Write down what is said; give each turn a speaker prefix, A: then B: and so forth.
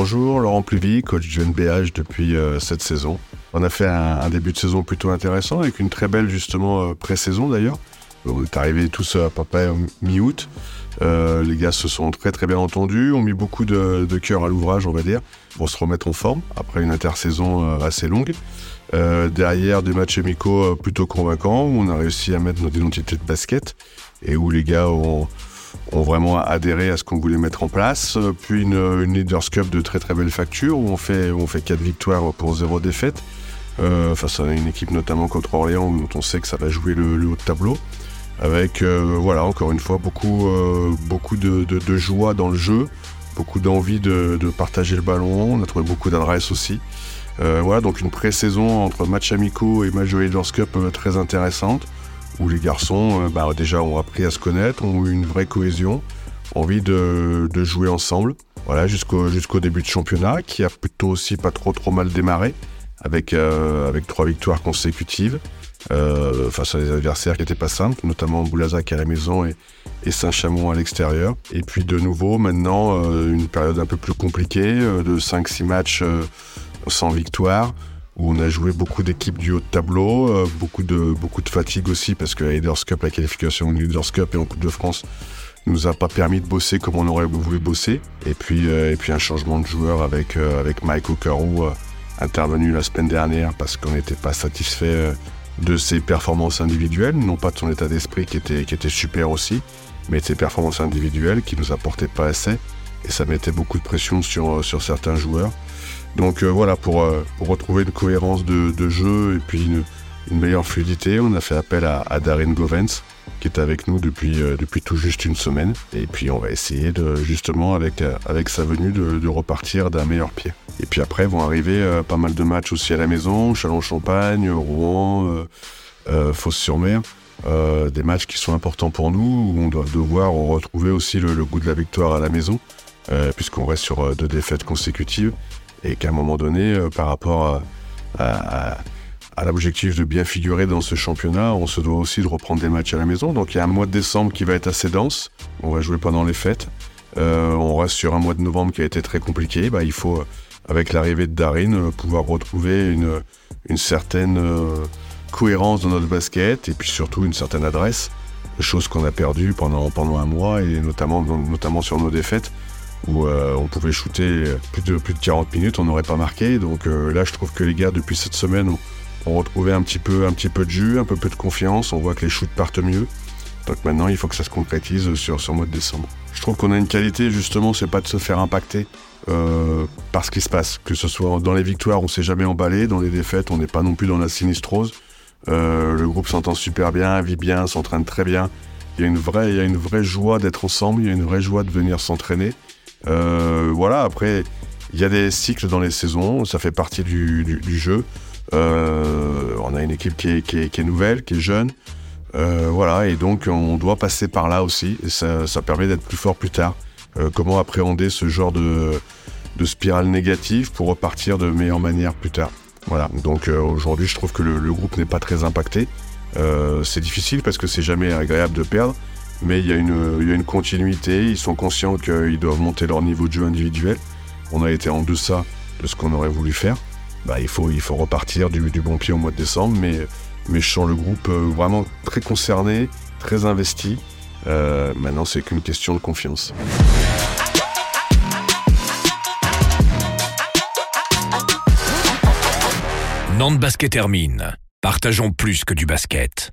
A: Bonjour, Laurent Pluvy, coach du NBH depuis euh, cette saison. On a fait un, début de saison plutôt intéressant avec une très belle justement euh, pré-saison d'ailleurs. On est tous à peu près mi-août. Euh, les gars se sont très très bien entendus, ont mis beaucoup de, cœur à l'ouvrage, on va dire, pour se remettre en forme après une intersaison assez longue. derrière des matchs amicaux plutôt convaincants où on a réussi à mettre notre identité de basket et où les gars ont, ont vraiment adhéré à ce qu'on voulait mettre en place. Puis une, Leaders Cup de très très belle facture où on fait, on fait 4 victoires pour 0 défaite. Euh, face à une équipe notamment contre Orléans dont on sait que ça va jouer le, haut de tableau. Avec, euh, voilà, encore une fois, beaucoup, euh, de, joie dans le jeu, beaucoup d'envie de, partager le ballon. On a trouvé beaucoup d'adresses aussi. voilà, donc une pré-saison entre matchs amicaux et match de Leaders Cup très intéressante où les garçons, euh, bah, déjà, ont appris à se connaître, ont eu une vraie cohésion, envie de, jouer ensemble. Voilà, jusqu'au début de championnat, qui a plutôt aussi pas trop trop mal démarré, avec, euh, trois victoires consécutives. Euh, face à des adversaires qui n'étaient pas simples, notamment Boulazac à la maison et, Saint-Chamond à l'extérieur. Et puis de nouveau, maintenant, une période un peu plus compliquée, de 5-6 matchs sans victoire, où on a joué beaucoup d'équipes du haut de tableau, euh, beaucoup, de, beaucoup de fatigue aussi, parce que la Leaders Cup, la qualification Leaders Cup et en Coupe de France, nous a pas permis de bosser comme on aurait voulu bosser. Et puis, euh, et puis un changement de joueur avec, euh, avec Mike O'Carroll intervenu la semaine dernière parce qu'on n'était pas satisfait de ses performances individuelles, non pas de son état d'esprit qui était, qui était super aussi, mais de ses performances individuelles qui nous apportaient pas assez. Et ça mettait beaucoup de pression sur, sur certains joueurs. Donc euh, voilà, euh, pour, retrouver une cohérence de, jeu et puis une, meilleure fluidité, on a fait appel à, Darin Govens, qui est avec nous depuis, euh, depuis tout juste une semaine. Et puis on va essayer de, justement, avec, avec sa venue, de, repartir d'un meilleur pied. Et puis après vont arriver pas mal de matchs aussi à la maison, Chalon-Champagne, Rouen, Fosse-sur-Mer. des matchs qui sont importants pour nous, où on doit devoir retrouver aussi le, goût de la victoire à la maison, puisqu'on reste sur deux défaites consécutives et qu'à un moment donné, euh, par rapport à, l'objectif de bien figurer dans ce championnat, on se doit aussi de reprendre des matchs à la maison. Donc il y a un mois de décembre qui va être assez dense. On va jouer pendant les fêtes. Euh, on reste sur un mois de novembre qui a été très compliqué. Bah, il faut, avec l'arrivée de Darin, euh, pouvoir retrouver une, certaine cohérence dans notre basket et puis surtout une certaine adresse, chose qu'on a perdue pendant, pendant un mois et notamment, notamment sur nos défaites où euh, on pouvait shooter plus de, plus de 40 minutes, on n'aurait pas marqué. Donc euh, là, je trouve que les gars, depuis cette semaine, ont, retrouvé un petit, peu, un petit peu de jus, un peu de confiance. On voit que les shoots partent mieux. Donc maintenant, il faut que ça se concrétise sur, mois de décembre. Je trouve qu'on a une qualité, justement, c'est pas de se faire impacter euh, par ce qui se passe. Que ce soit dans les victoires, on s'est jamais emballé. Dans les défaites, on n'est pas non plus dans la sinistrose. le groupe s'entend super bien, vit bien, s'entraîne très bien. Il y a une vraie, il y a une vraie joie d'être ensemble, il y a une vraie joie de venir s'entraîner. Euh, voilà, après, il y a des cycles dans les saisons, ça fait partie du, jeu. Euh, on a une équipe qui est, nouvelle, qui est jeune. Euh, voilà, et donc on doit passer par là aussi, et ça, permet d'être plus fort plus tard. comment appréhender ce genre de, spirale négative pour repartir de meilleure manière plus tard. Voilà, donc aujourd'hui je trouve que le groupe n'est pas très impacté. c'est difficile parce que c'est jamais agréable de perdre, mais il y, a une, continuité, ils sont conscients qu'ils doivent monter leur niveau de jeu individuel. On a été en deçà de ce qu'on aurait voulu faire. Bah, il, faut, il faut repartir du, bon pied au mois de décembre, mais, mais je sens le groupe euh, vraiment très concerné, très investi. Euh, maintenant, c'est qu'une question de confiance.
B: Nantes Basket termine. Partageons plus que du basket.